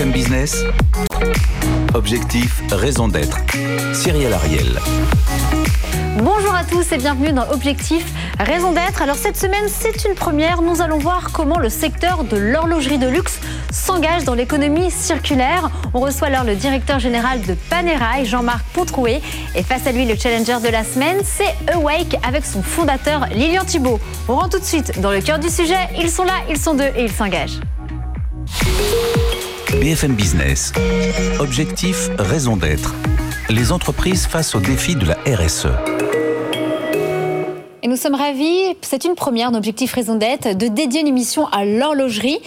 BFM Business, Objectif, raison d'être. Cyril Ariel. Bonjour à tous et bienvenue dans Objectif Raison d'être. Alors cette semaine, c'est une première. Nous allons voir comment le secteur de l'horlogerie de luxe s'engage dans l'économie circulaire. On reçoit alors le directeur général de Panerai, Jean-Marc Pontroué. Et face à lui, le challenger de la semaine, c'est Awake avec son fondateur Lilian Thibault. On rentre tout de suite dans le cœur du sujet. Ils sont là, ils sont deux et ils s'engagent. BFM Business. Objectif, raison d'être. Les entreprises face aux défis de la RSE. Et nous sommes ravis, c'est une première d'Objectif Raison d'être, de dédier une émission à l'horlogerie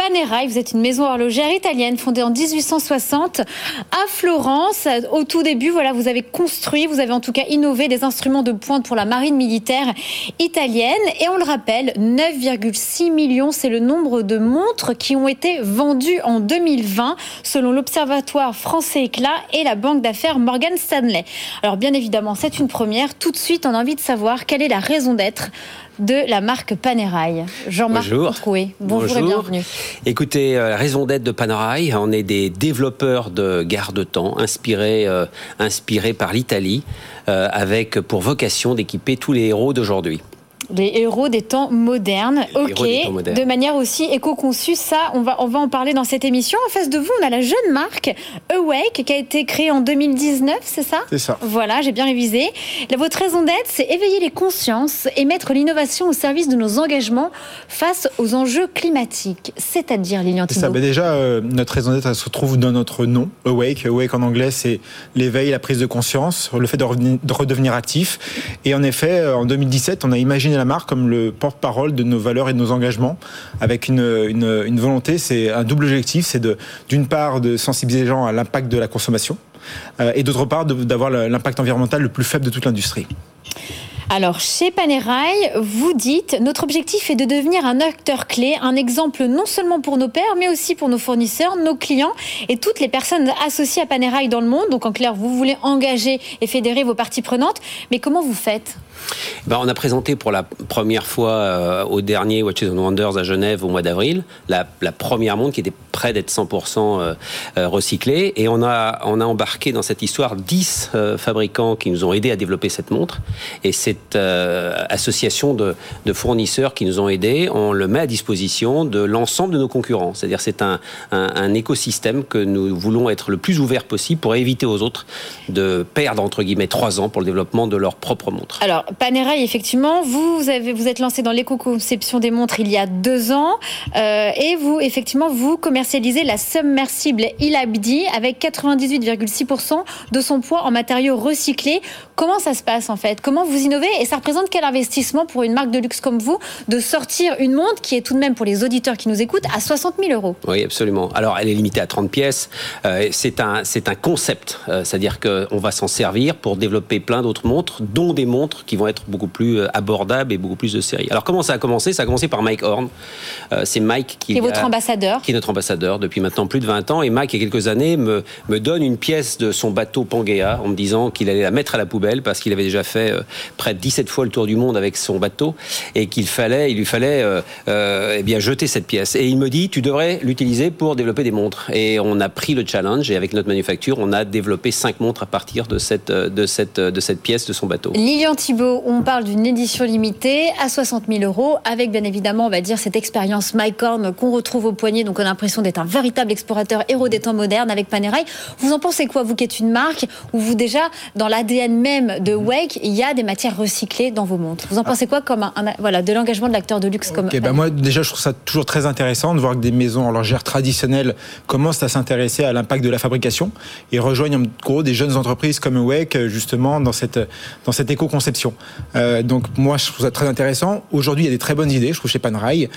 Panerai, vous êtes une maison horlogère italienne fondée en 1860 à Florence. Au tout début, voilà, vous avez construit, vous avez en tout cas innové des instruments de pointe pour la marine militaire italienne. Et on le rappelle, 9,6 millions, c'est le nombre de montres qui ont été vendues en 2020 selon l'Observatoire français Éclat et la banque d'affaires Morgan Stanley. Alors bien évidemment, c'est une première. Tout de suite, on a envie de savoir quelle est la raison d'être de la marque Panerai. Jean-Marc Troué, bonjour, et bienvenue. Écoutez, euh, raison d'être de Panerai, on est des développeurs de garde-temps inspirés, euh, inspirés par l'Italie, euh, avec pour vocation d'équiper tous les héros d'aujourd'hui les héros des temps modernes. ok, de manière aussi éco-conçue. Ça, on va, on va en parler dans cette émission. En face de vous, on a la jeune marque Awake qui a été créée en 2019, c'est ça? C'est ça. Voilà, j'ai bien révisé. votre raison d'être, c'est éveiller les consciences et mettre l'innovation au service de nos engagements face aux enjeux climatiques. C'est-à-dire, Lilian C'est ça. Ben déjà, euh, notre raison d'être, elle se trouve dans notre nom, Awake. Awake en anglais, c'est l'éveil, la prise de conscience, le fait de, de redevenir actif. Et en effet, euh, en 2017, on a imaginé comme le porte-parole de nos valeurs et de nos engagements, avec une, volonté, c'est un double objectif, c'est d'une part de sensibiliser les gens à l'impact de la consommation, euh, et d'autre part d'avoir l'impact environnemental le plus faible de toute l'industrie. Alors, chez Panerai, vous dites, notre objectif est de devenir un acteur clé, un exemple non seulement pour nos pairs, mais aussi pour nos fournisseurs, nos clients et toutes les personnes associées à Panerai dans le monde. Donc, en clair, vous voulez engager et fédérer vos parties prenantes. Mais comment vous faites? Ben, on a présenté pour la première fois euh, au dernier Watches and Wonders à Genève au mois d'avril la, première montre qui était près d'être 100% euh, euh, recyclée et on a, on a embarqué dans cette histoire 10 fabricants qui nous ont aidés à développer cette montre et cette association de, fournisseurs qui nous ont aidés, on le met à disposition de l'ensemble de nos concurrents. C'est-à-dire c'est un, un, écosystème que nous voulons être le plus ouvert possible pour éviter aux autres de perdre entre guillemets trois ans pour le développement de leur propre montre. Panerai, effectivement, vous, avez, vous êtes lancé dans l'éco-conception des montres il y a deux ans euh, et vous, effectivement, vous commercialisez la submersible Ilabdi avec 98,6% de son poids en matériaux recyclés. Comment ça se passe en fait? Comment vous innovez? Et ça représente quel investissement pour une marque de luxe comme vous de sortir une montre qui est tout de même pour les auditeurs qui nous écoutent à 60 000 euros? Oui, absolument. Alors elle est limitée à 30 pièces. Euh, c'est un, c'est un concept, euh, c'est-à-dire qu'on va s'en servir pour développer plein d'autres montres, dont des montres qui vont être beaucoup plus euh, abordables et beaucoup plus de série. Alors comment ça a commencé? Ça a commencé par Mike Horn. c'est Mike qui, est votre ambassadeur. Qui est notre ambassadeur depuis maintenant plus de 20 ans. Et Mike, il y a quelques années, me, me donne une pièce de son bateau Pangea en me disant qu'il allait la mettre à la poubelle parce qu'il avait déjà fait euh, près de 17 fois le tour du monde avec son bateau et qu'il fallait, il lui fallait euh, euh, eh bien jeter cette pièce. Et il me dit, tu devrais l'utiliser pour développer des montres. Et on a pris le challenge et avec notre manufacture, on a développé cinq montres à partir de cette, de cette, de cette pièce de son bateau. Lilian Thibault, on parle d'une édition limitée à 60 000 euros avec bien évidemment, on va dire, cette expérience Mycorn qu'on retrouve au poignet. Donc on a l'impression d'être un véritable explorateur héros des temps modernes avec Panerai. Vous en pensez quoi, vous qui êtes une marque où vous déjà, dans l'ADN même de Wake, il y a des matières recyclées dans vos montres? Vous en pensez quoi comme un, voilà, de l'engagement de l'acteur de luxe comme ben Moi, déjà, je trouve ça toujours très intéressant de voir que des maisons horlogères traditionnelles commencent à s'intéresser à l'impact de la fabrication et rejoignent en gros des jeunes entreprises comme Wake, justement, dans cette, dans cette éco-conception. Euh, donc, moi, je trouve ça très intéressant. Aujourd'hui, il y a des très bonnes idées, je trouve, chez Panerai.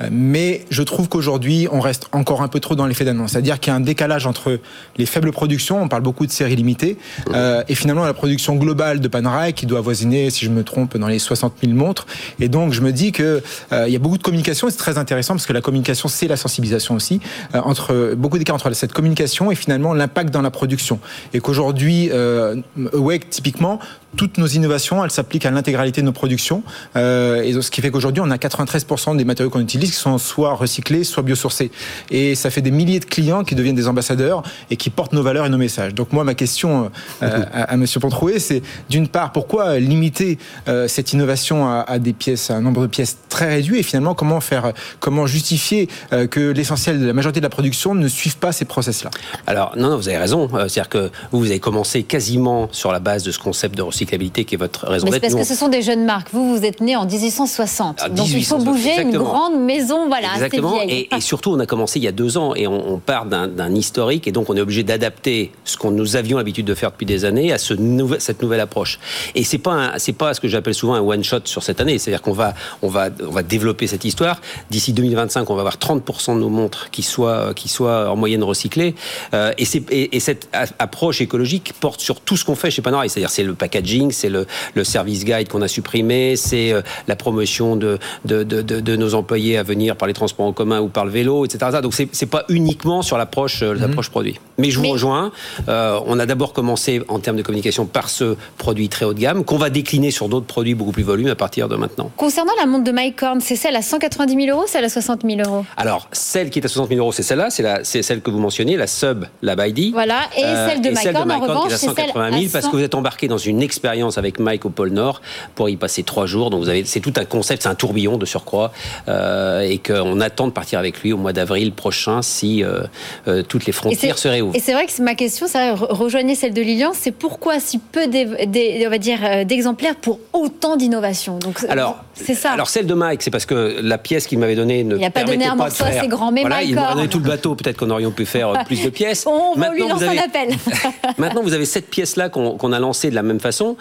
Euh, mais je trouve qu'aujourd'hui, on reste encore un peu trop dans l'effet d'annonce. C'est-à-dire qu'il y a un décalage entre les faibles productions, on parle beaucoup de séries limitées, euh, et finalement la production globale de Panerai qui doit avoisiner, si je me trompe, dans les 60 000 montres. Et donc, je me dis qu'il euh, il y a beaucoup de communication, et c'est très intéressant parce que la communication, c'est la sensibilisation aussi, euh, entre beaucoup d'écart entre cette communication et finalement l'impact dans la production. Et qu'aujourd'hui, euh, Awake, typiquement, toutes nos innovations, elles s'appliquent à l'intégralité de nos productions. Euh, et ce qui fait qu'aujourd'hui, on a 93% des matériaux qu'on utilise qui sont soit recyclés, soit biosourcés. Et ça fait des milliers de clients qui deviennent des ambassadeurs et qui portent nos valeurs et nos messages. Donc moi, ma question euh, à, M. Monsieur Pontroué, c'est d'une part, pourquoi limiter euh, cette innovation à, des pièces, à un nombre de pièces très réduit, et finalement, comment faire, comment justifier euh, que l'essentiel de la majorité de la production ne suive pas ces process-là? Alors non, non, vous avez raison. C'est-à-dire que vous, vous avez commencé quasiment sur la base de ce concept de recyclabilité qui est votre raison d'être. Parce que ce sont des jeunes marques. Vous, vous êtes né en 1860. Ah, donc il faut bouger une grande maison, voilà, Exactement. Et, et, surtout, on a commencé il y a deux ans et on, part d'un historique et donc on est obligé d'adapter ce qu'on nous avions l'habitude de faire depuis des années à ce cette nouvelle approche. Et c'est pas c'est pas ce que j'appelle souvent un one shot sur cette année. C'est-à-dire qu'on va on va on va développer cette histoire. D'ici 2025, on va avoir 30% de nos montres qui soient qui soient en moyenne recyclées. Euh, et, et, et, cette approche écologique porte sur tout ce qu'on fait chez Panerai. C'est-à-dire c'est le packaging, c'est le, le service guide qu'on a supprimé, c'est euh, la promotion de de, de, de, nos employés à venir par les transports en commun ou par le vélo, etc. Donc c'est pas uniquement sur l'approche euh, l'approche mhm. produit. Mais je vous rejoins. Euh, on a d'abord commencé en termes de communication par ce produit très haut de gamme qu'on va décliner sur d'autres produits beaucoup plus volumes à partir de maintenant. Concernant la montre de Mycorn, c'est celle à 190 000 euros, celle à 60 000 euros? Alors celle qui est à 60 000 euros, c'est celle-là, c'est celle que vous mentionnez, la sub, la Baidi. Voilà, et celle de Mycorn en revanche, c'est celle à 000 parce que vous êtes embarqué dans une expérience avec Mike au pôle Nord pour y passer trois jours. Donc vous avez, c'est tout un concept, c'est un tourbillon de surcroît, euh, et qu'on attend de partir avec lui au mois d'avril prochain si euh, euh, toutes les frontières se réouvrent. Et c'est vrai que ma question, ça rejoignait celle de Lilian, c'est pourquoi si peu dire d'exemplaires pour autant d'innovation. Donc alors c'est ça. Alors celle de Mike, c'est parce que la pièce qu'il m'avait donnée ne il a pas donné un morceau assez grand, mais voilà, il m'a donné tout le bateau. Peut-être qu'on aurait pu faire plus de pièces. On va lui lancer un appel. Maintenant, vous avez cette pièce là qu'on a lancée de la même façon,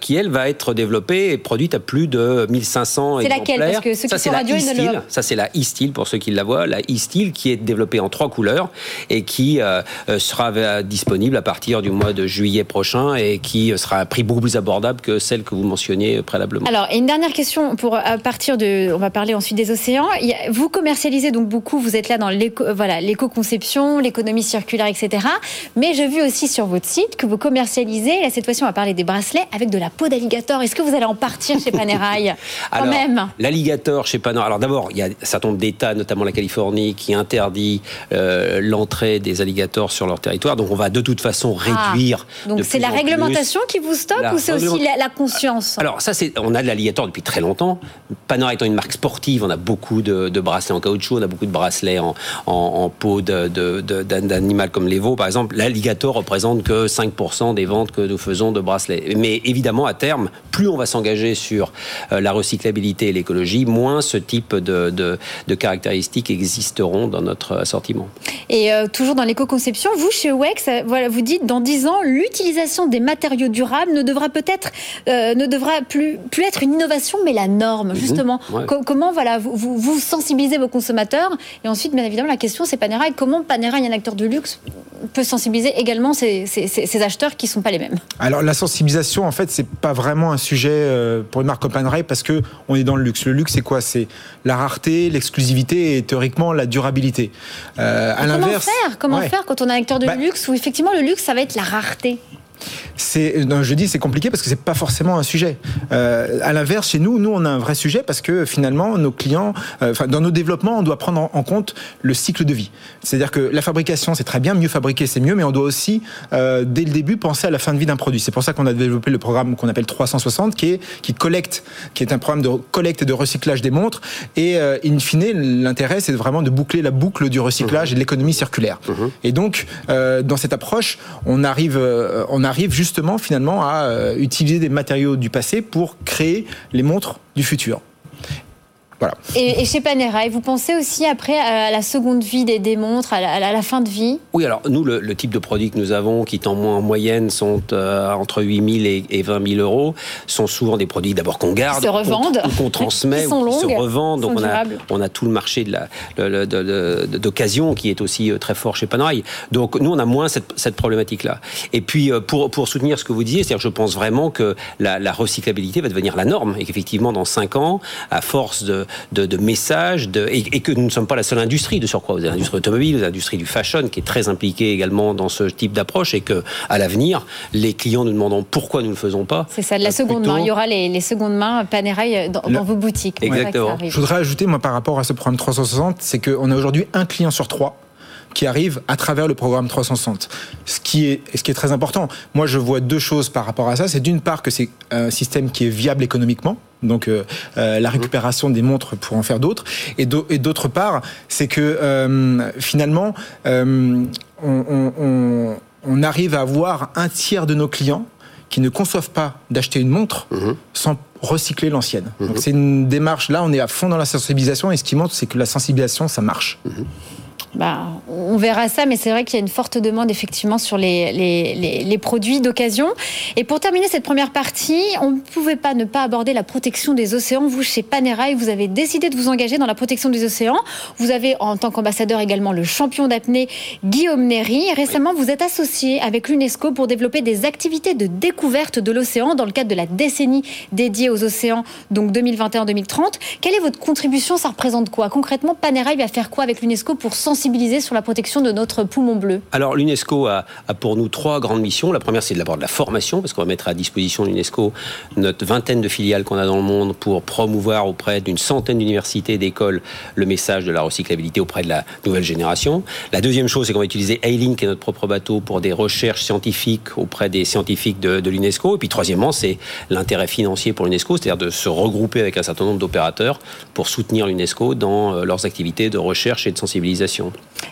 qui elle va être développée et produite à plus de 1500 C'est laquelle? Parce que ceux ça, qui sont radio, e Ça c'est la e-style pour ceux qui la voient, la e-style qui est développée en trois couleurs et qui euh, euh, sera euh, disponible à partir du mois de juillet prochain et qui sera à prix beaucoup plus abordable que celle que vous mentionniez préalablement. Alors, et une dernière question pour à partir de, on va parler ensuite des océans. Vous commercialisez donc beaucoup, vous êtes là dans l'éco, voilà, l'éco-conception, l'économie circulaire, etc. Mais j'ai vu aussi sur votre site que vous commercialisez, là cette fois-ci on va parler des bracelets avec de la peau d'alligator. Est-ce que vous allez en partir chez Panerai quand même? L'alligator chez Panerai. Alors d'abord, y a un certain nombre d'États, notamment la Californie, qui interdit euh, l'entrée des alligators sur leur territoire. Donc on va de toute façon ah. réduire. donc c'est la réglementation qui vous stoppe ou c'est aussi la, conscience? Alors ça, c'est on a de l'alligator depuis très longtemps. Panora étant une marque sportive, on a beaucoup de, bracelets en caoutchouc, on a beaucoup de bracelets en, en, peau d'animal comme les veaux, par exemple. L'alligator représente que 5% des ventes que nous faisons de bracelets. Mais évidemment, à terme, plus on va s'engager sur euh, la recyclabilité et l'écologie, moins ce type de, de caractéristiques existeront dans notre assortiment. Et euh, toujours dans l'éco-conception, vous, chez WEX, euh, voilà, vous dites dans 10 ans, l'utilisation des matériaux durables ne devra peut-être euh, ne devra plus, plus être une innovation, mais la norme, mhm. justement. comment voilà, vous, vous, sensibilisez vos consommateurs? Et ensuite, bien évidemment, la question, c'est Panerai. Comment Panerai, un acteur de luxe, peut sensibiliser également ces, ces, acheteurs qui ne sont pas les mêmes. Alors, la sensibilisation, en fait, c'est pas vraiment un sujet pour une marque comme Panerai parce qu'on est dans le luxe. Le luxe, c'est quoi? C'est la rareté, l'exclusivité et théoriquement la durabilité. Euh, à comment faire? Comment faire quand on est un acteur de bah luxe où effectivement le luxe ça va être la rareté? C'est, je dis c'est compliqué parce que c'est pas forcément un sujet. Euh, à l'inverse, chez nous, nous on a un vrai sujet parce que finalement nos clients, euh, enfin dans nos développements, on doit prendre en, compte le cycle de vie. C'est-à-dire que la fabrication c'est très bien, mieux fabriquer c'est mieux, mais on doit aussi euh, dès le début penser à la fin de vie d'un produit. C'est pour ça qu'on a développé le programme qu'on appelle 360, qui est qui collecte, qui est un programme de collecte et de recyclage des montres. Et euh, in fine, l'intérêt c'est vraiment de boucler la boucle du recyclage et de l'économie circulaire. Mmh. Et donc dans cette approche, on arrive, on arrive juste justement finalement à euh, utiliser des matériaux du passé pour créer les montres du futur. Et, chez Panerai, vous pensez aussi après à la seconde vie des, montres, à la, fin de vie? Oui, alors nous, le, type de produits que nous avons, qui en, en moyenne sont euh, entre 8 000 et, 20 000 euros, sont souvent des produits d'abord qu'on garde, se revendent, qu'on transmet, qui, sont longues, qui se revendent. Donc on a, on a tout le marché de d'occasion qui est aussi euh, très fort chez Panerai. Donc nous, on a moins cette, cette problématique-là. Et puis euh, pour, pour soutenir ce que vous disiez, c'est-à-dire je pense vraiment que la, la recyclabilité va devenir la norme et qu'effectivement dans 5 ans, à force de de, messages, de, et, que nous ne sommes pas la seule industrie de surcroît. Vous avez l'industrie automobile, l'industrie du fashion qui est très impliquée également dans ce type d'approche et que à l'avenir, les clients nous demanderont pourquoi nous ne le faisons pas. C'est ça, de la seconde main. Il y aura les, secondes mains Panerai dans, dans vos boutiques. Exactement. Je voudrais ajouter, moi, par rapport à ce programme 360, c'est qu'on a aujourd'hui un client sur trois qui arrive à travers le programme 360. Ce qui est, ce qui est très important. Moi, je vois deux choses par rapport à ça. C'est d'une part que c'est un système qui est viable économiquement. Donc euh, euh, la récupération des montres pour en faire d'autres. Et d'autre part, c'est que euh, finalement, on, arrive à avoir un tiers de nos clients qui ne conçoivent pas d'acheter une montre mhm. sans recycler l'ancienne. Donc mhm. c'est une démarche, là on est à fond dans la sensibilisation et ce qui montre c'est que la sensibilisation ça marche. Mhm. Bah, on verra ça, mais c'est vrai qu'il y a une forte demande effectivement sur les, les, les, produits d'occasion. Et pour terminer cette première partie, on ne pouvait pas ne pas aborder la protection des océans. Vous, chez Panerai, vous avez décidé de vous engager dans la protection des océans. Vous avez en tant qu'ambassadeur également le champion d'apnée Guillaume Néry. Récemment, vous êtes associé avec l'UNESCO pour développer des activités de découverte de l'océan dans le cadre de la décennie dédiée aux océans, donc 2021-2030. Quelle est votre contribution? Ça représente quoi? Concrètement, Panerai va faire quoi avec l'UNESCO pour sensibiliser sur la protection de notre poumon bleu Alors l'UNESCO a, pour nous trois grandes missions. La première, c'est d'abord de la formation, parce qu'on va mettre à disposition de l'UNESCO notre vingtaine de filiales qu'on a dans le monde pour promouvoir auprès d'une centaine d'universités d'écoles le message de la recyclabilité auprès de la nouvelle génération. La deuxième chose, c'est qu'on va utiliser Ailing, qui est notre propre bateau, pour des recherches scientifiques auprès des scientifiques de, de l'UNESCO. Et puis troisièmement, c'est l'intérêt financier pour l'UNESCO, c'est-à-dire de se regrouper avec un certain nombre d'opérateurs pour soutenir l'UNESCO dans euh, leurs activités de recherche et de sensibilisation.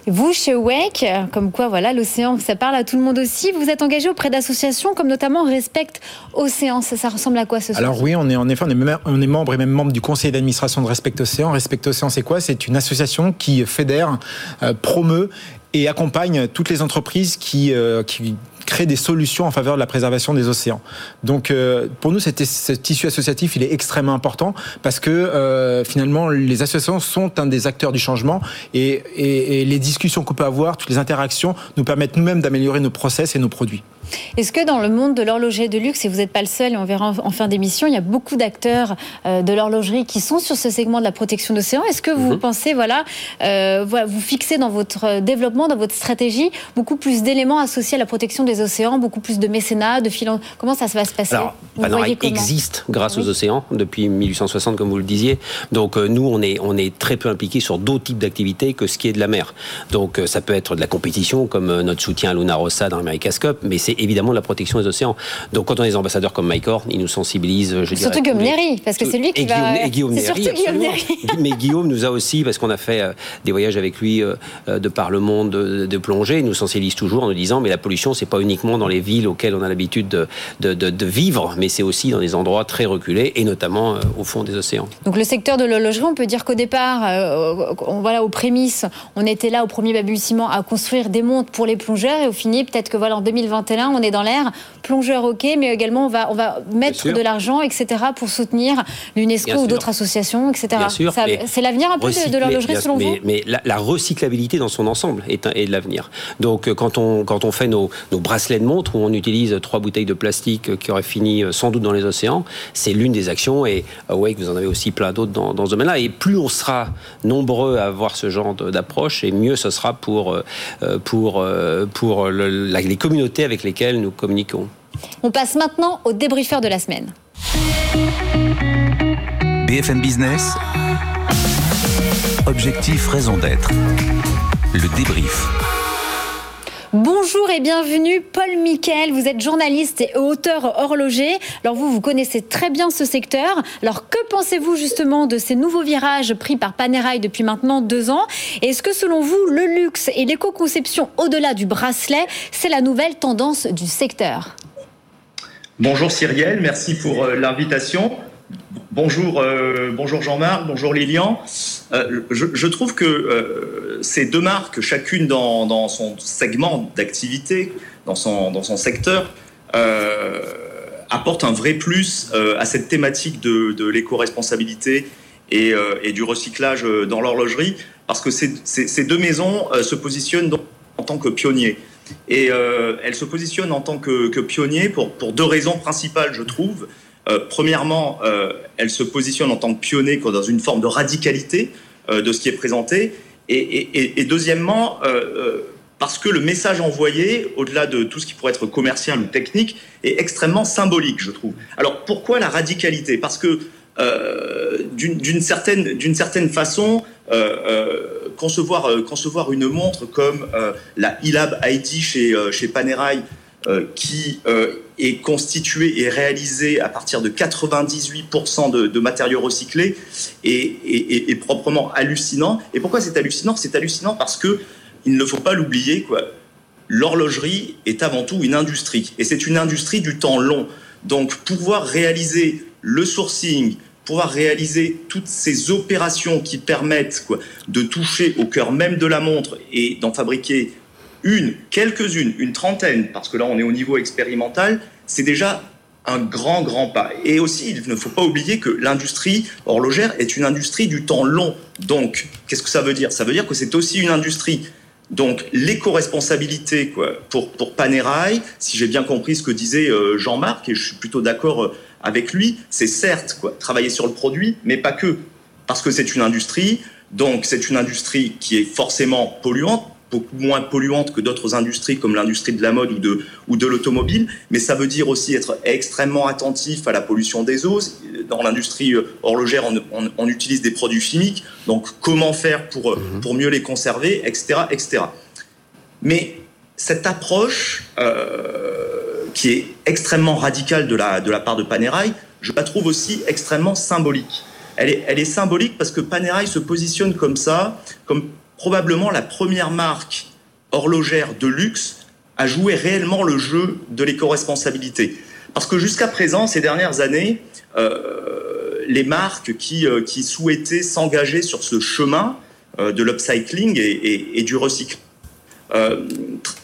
Vous, chez WEC, comme quoi, voilà, l'océan, ça parle à tout le monde aussi. Vous êtes engagé auprès d'associations comme notamment Respect Océan. Ça, ressemble à quoi ce Alors oui, on est en effet, on est, membre et même membre du conseil d'administration de Respect Océan. Respect Océan, c'est quoi? C'est une association qui fédère, euh, promeut et accompagne toutes les entreprises qui, euh, qui créer des solutions en faveur de la préservation des océans. Donc euh, pour nous, ce tissu associatif, il est extrêmement important parce que euh, finalement, les associations sont un des acteurs du changement et, et, et les discussions qu'on peut avoir, toutes les interactions nous permettent nous-mêmes d'améliorer nos process et nos produits. Est-ce que dans le monde de l'horlogerie de luxe, et vous n'êtes pas le seul, et on verra en fin d'émission, il y a beaucoup d'acteurs euh, de l'horlogerie qui sont sur ce segment de la protection d'océan. Est-ce que vous mhm. pensez, voilà, euh, vous fixez dans votre développement, dans votre stratégie, beaucoup plus d'éléments associés à la protection des océans, beaucoup plus de mécénat, de filan Comment ça va se passer? Alors, existe grâce aux océans depuis 1860, comme vous le disiez. Donc euh, nous, on est, on est très peu impliqués sur d'autres types d'activités que ce qui est de la mer. Donc ça peut être de la compétition, comme notre soutien à Luna Rossa dans l'America's Cup, mais c'est évidemment de la protection des océans. Donc quand on est des ambassadeurs comme Mike Horn, il nous sensibilise, je Surtout Guillaume Néry, parce que c'est lui qui et va... et Guillaume Néry, Mais Guillaume nous a aussi, parce qu'on a fait euh, des voyages avec lui euh, euh, de par le monde de, plongée, il nous sensibilise toujours en nous disant, mais la pollution, c'est pas uniquement dans les villes auxquelles on a l'habitude de, de, de, vivre, mais c'est aussi dans des endroits très reculés, et notamment au fond des océans. Donc le secteur de l'horlogerie, on peut dire qu'au départ, on, voilà, aux prémices, on était là au premier balbutiement à construire des montres pour les plongeurs, et au fini, peut-être que voilà, en 2021, on est dans l'air, plongeur ok, mais également on va, on va mettre de l'argent, etc., pour soutenir l'UNESCO ou d'autres associations, etc. C'est l'avenir un peu de, l'horlogerie selon vous? Mais la, recyclabilité dans son ensemble est, est de l'avenir. Donc euh, quand on, quand on fait nos, nos, bracelets de montre où on utilise trois bouteilles de plastique qui auraient fini euh, sans doute dans les océans, c'est l'une des actions et ouais, vous en avez aussi plein d'autres dans, dans, ce domaine-là. Et plus on sera nombreux à avoir ce genre d'approche, et mieux ce sera pour, euh, pour, pour les communautés avec nous communiquons. On passe maintenant au débriefeur de la semaine. BFM Business. Objectif, raison d'être. Le débrief. Bonjour et bienvenue, Paul Miquel. Vous êtes journaliste et auteur horloger. Alors vous, vous connaissez très bien ce secteur. Alors que pensez-vous justement de ces nouveaux virages pris par Panerai depuis maintenant deux ans? Est-ce que selon vous, le luxe et l'éco-conception au-delà du bracelet, c'est la nouvelle tendance du secteur? Bonjour Cyrielle, merci pour euh, l'invitation. Bonjour, euh, bonjour Jean-Marc, bonjour Lilian. Euh, je, trouve que ces deux marques, chacune dans, son segment d'activité, dans son, dans son secteur, apportent un vrai plus à cette thématique de, l'éco-responsabilité et, du recyclage dans l'horlogerie, parce que ces, deux maisons se positionnent en tant que pionniers. Et euh, elle se positionne en tant que, pionnier pour, pour, deux raisons principales, je trouve. Premièrement, elle se positionne en tant que pionnier dans une forme de radicalité de ce qui est présenté. Et, deuxièmement, parce que le message envoyé, au-delà de tout ce qui pourrait être commercial ou technique, est extrêmement symbolique, je trouve. Alors pourquoi la radicalité? Parce que euh, d'une certaine, façon, euh, euh, concevoir, concevoir une montre comme la ILAB ID chez, chez Panerai, qui est constituée et réalisée à partir de 98% de, matériaux recyclés, est, proprement hallucinant. Et pourquoi c'est hallucinant? C'est hallucinant parce que il ne faut pas l'oublier. L'horlogerie est avant tout une industrie, et c'est une industrie du temps long. Donc, pouvoir réaliser le sourcing, pouvoir réaliser toutes ces opérations qui permettent de toucher au cœur même de la montre et d'en fabriquer une, quelques-unes, une trentaine, parce que là on est au niveau expérimental, c'est déjà un grand, grand pas. Et aussi, il ne faut pas oublier que l'industrie horlogère est une industrie du temps long. Donc, qu'est-ce que ça veut dire? Ça veut dire que c'est aussi une industrie donc l'éco-responsabilité pour, pour Panerai, si j'ai bien compris ce que disait euh, Jean-Marc, et je suis plutôt d'accord euh, avec lui, c'est certes quoi, travailler sur le produit, mais pas que, parce que c'est une industrie, donc c'est une industrie qui est forcément polluante, beaucoup moins polluante que d'autres industries comme l'industrie de la mode ou de, ou de l'automobile, mais ça veut dire aussi être extrêmement attentif à la pollution des eaux. Dans l'industrie euh, horlogère, on, utilise des produits chimiques, donc comment faire pour, euh, mhm. pour mieux les conserver, etc. etc. Mais cette approche euh, qui est extrêmement radicale de la, de la part de Panerai, je la trouve aussi extrêmement symbolique. Elle est, elle est symbolique parce que Panerai se positionne comme ça, comme probablement la première marque horlogère de luxe à jouer réellement le jeu de l'éco-responsabilité. Parce que jusqu'à présent, ces dernières années, euh, les marques qui, euh, qui souhaitaient s'engager sur ce chemin euh, de l'upcycling et, du recyclage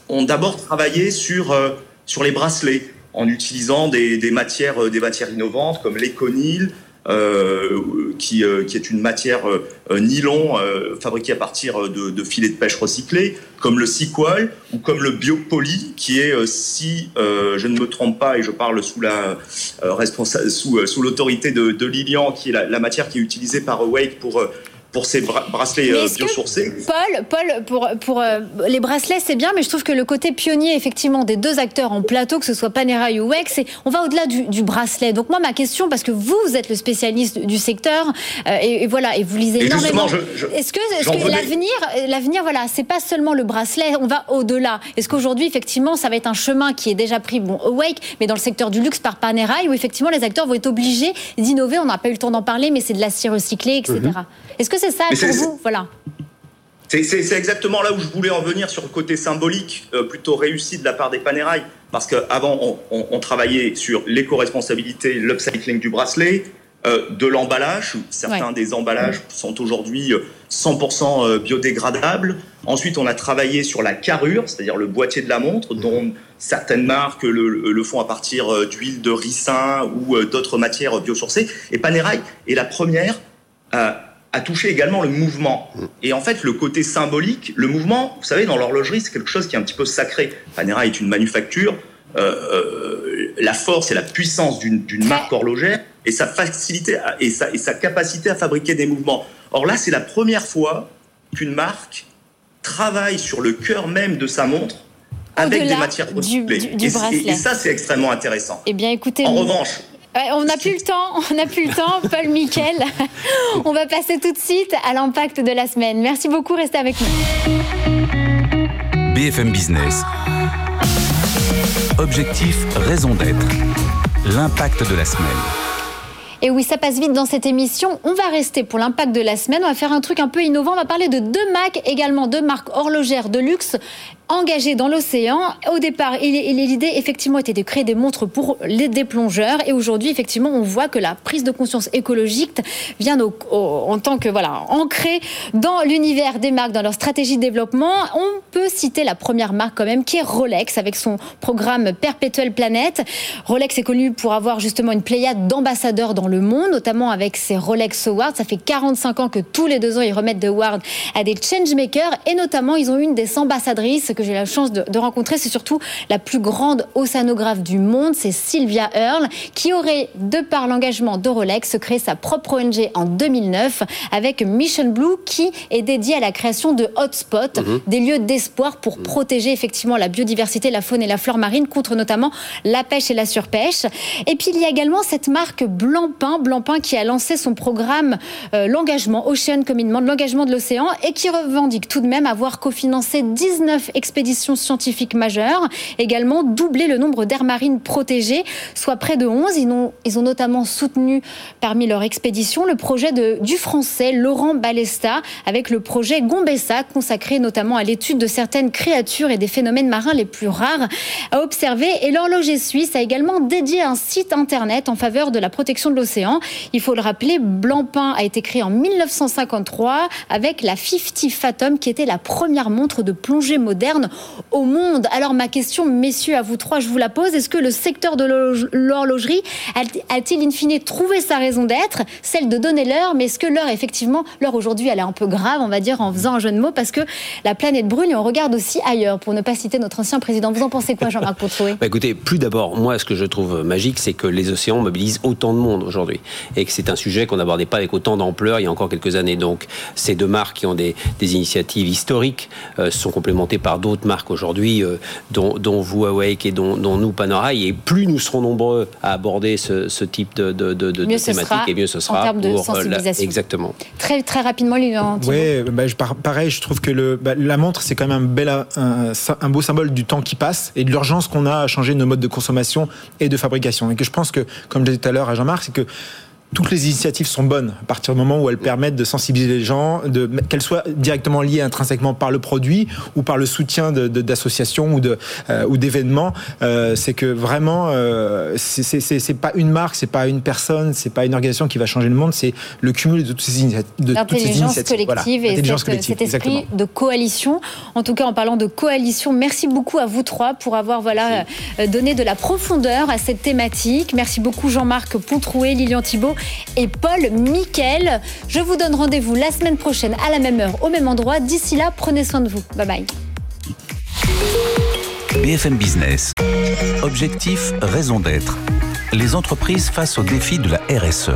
ont d'abord travaillé sur, sur les bracelets en utilisant des, des matières, des matières innovantes comme l'éconil, qui, euh, qui, est une matière euh, nylon fabriquée à partir de, filets de pêche recyclés, comme le Sequal ou comme le Biopoly, qui est, si je ne me trompe pas, et je parle sous la sous, sous l'autorité de, de, Lilian, qui est la, la, matière qui est utilisée par Wake pour pour ces bracelets euh, biosourcés. Paul, Paul, pour, pour euh, les bracelets, c'est bien, mais je trouve que le côté pionnier, effectivement, des deux acteurs en plateau, que ce soit Panerai ou Wex, on va au-delà du, bracelet. Donc moi, ma question, parce que vous, vous êtes le spécialiste du secteur, euh, et, voilà, et vous lisez énormément. Est-ce que, est que l'avenir, l'avenir, voilà, c'est pas seulement le bracelet, on va au-delà. Est-ce qu'aujourd'hui, effectivement, ça va être un chemin qui est déjà pris, bon, au Wake, mais dans le secteur du luxe par Panerai, où effectivement les acteurs vont être obligés d'innover. On n'a pas eu le temps d'en parler, mais c'est de l'acier recyclé, etc. Est-ce que c'est ça pour vous? Voilà. C'est exactement là où je voulais en venir sur le côté symbolique, euh, plutôt réussi de la part des Panerai. Parce qu'avant, on, travaillait sur l'éco-responsabilité, l'upcycling du bracelet, euh, de l'emballage. Certains des emballages sont aujourd'hui 100% euh, biodégradables. Ensuite, on a travaillé sur la carrure, c'est-à-dire le boîtier de la montre, dont certaines marques le, font à partir d'huile de ricin ou d'autres matières biosourcées. Et Panerai est la première à a touché également le mouvement. Et en fait, le côté symbolique, le mouvement, vous savez, dans l'horlogerie, c'est quelque chose qui est un petit peu sacré. Panera est une manufacture. Euh, euh, la force et la puissance d'une marque horlogère et sa facilité et sa, et sa capacité à fabriquer des mouvements. Or là, c'est la première fois qu'une marque travaille sur le cœur même de sa montre avec des matières recyclées. Du, et, et, ça, c'est extrêmement intéressant. Eh bien, écoutez, en revanche, on n'a plus le temps, on n'a plus le temps, Paul Mickel. On va passer tout de suite à l'impact de la semaine. Merci beaucoup, restez avec nous. BFM Business. Objectif, raison d'être. L'impact de la semaine. Et oui, ça passe vite dans cette émission. On va rester pour l'impact de la semaine. On va faire un truc un peu innovant. On va parler de deux Mac, également deux marques horlogères de luxe engagé dans l'océan. Au départ, l'idée effectivement était de créer des montres pour les déplongeurs. Et aujourd'hui, effectivement, on voit que la prise de conscience écologique vient en tant que voilà ancrée dans l'univers des marques, dans leur stratégie de développement. On peut citer la première marque quand même, qui est Rolex, avec son programme Perpetual Planet. Rolex est connu pour avoir justement une pléiade d'ambassadeurs dans le monde, notamment avec ses Rolex Awards. Ça fait 45 ans que tous les deux ans, ils remettent des awards à des changemakers. Et notamment, ils ont une des ambassadrices que j'ai la chance de, de rencontrer, c'est surtout la plus grande océanographe du monde, c'est Sylvia Earle, qui aurait, de par l'engagement d'Eurolex, créé sa propre ONG en 2009 avec Mission Blue, qui est dédiée à la création de hotspots, Mhm. des lieux d'espoir pour protéger effectivement la biodiversité, la faune et la flore marine contre notamment la pêche et la surpêche. Et puis il y a également cette marque Blancpain, Blancpain qui a lancé son programme euh, l'engagement Ocean Commitment, l'engagement de l'océan, et qui revendique tout de même avoir cofinancé 19 expéditions scientifiques majeures, également doublé le nombre d'aires marines protégées, soit près de 11. Ils ont, notamment soutenu parmi leurs expéditions le projet du français Laurent Balesta avec le projet Gombessa, consacré notamment à l'étude de certaines créatures et des phénomènes marins les plus rares à observer. Et l'horloger suisse a également dédié un site internet en faveur de la protection de l'océan. Il faut le rappeler, Blancpain a été créé en 1953 avec la 50 Fathom qui était la première montre de plongée moderne au monde. Alors ma question, messieurs, à vous trois, je vous la pose. Est-ce que le secteur de l'horloge- l'horlogerie a-t-il in fine trouvé sa raison d'être, celle de donner l'heure Mais est-ce que l'heure, effectivement, l'heure aujourd'hui, elle est un peu grave, on va dire, en faisant un jeu de mots, parce que la planète brûle et on regarde aussi ailleurs, pour ne pas citer notre ancien président. Vous en pensez quoi, Jean-Marc Pontroué? Bah écoutez, plus d'abord, moi, ce que je trouve magique, c'est que les océans mobilisent autant de monde aujourd'hui. Et que c'est un sujet qu'on n'abordait pas avec autant d'ampleur il y a encore quelques années. Donc, ces deux marques qui ont des, des initiatives historiques euh, sont complémentées par d'autres marques aujourd'hui, euh, dont, dont vous, Awake, et dont, dont nous, Panerai. Et plus nous serons nombreux à aborder ce, ce type de, de, de, de Mieux ce thématique, sera et mieux ce en sera termes de pour euh, la- sensibilisation. Exactement. Très, très rapidement, Lilian. Thibault. Oui, bah, pareil, je trouve que le, bah, la montre, c'est quand même un, bel, un, un beau symbole du temps qui passe et de l'urgence qu'on a à changer nos modes de consommation et de fabrication. Et que je pense que, comme je disais tout à l'heure à Jean-Marc, c'est que toutes les initiatives sont bonnes à partir du moment où elles permettent de sensibiliser les gens, de, qu'elles soient directement liées intrinsèquement par le produit ou par le soutien de- de- d'associations ou de euh, ou d'événements. Euh, c'est que vraiment, euh, c'est- c'est c'est- c'est pas une marque, c'est pas une personne, c'est pas une organisation qui va changer le monde, c'est le cumul de toutes ces, initi- de toutes ces L'intelligence initiatives. Voilà, collective et l'intelligence cette- collective, cet esprit exactement. de coalition. En tout cas, en parlant de coalition, merci beaucoup à vous trois pour avoir voilà, euh, donné de la profondeur à cette thématique. Merci beaucoup Jean-Marc Pontroué, Lilian Thibault et Paul Miquel. Je vous donne rendez-vous la semaine prochaine à la même heure, au même endroit. D'ici là, prenez soin de vous. Bye bye. BFM Business. Objectif, raison d'être. Les entreprises face aux défis de la RSE.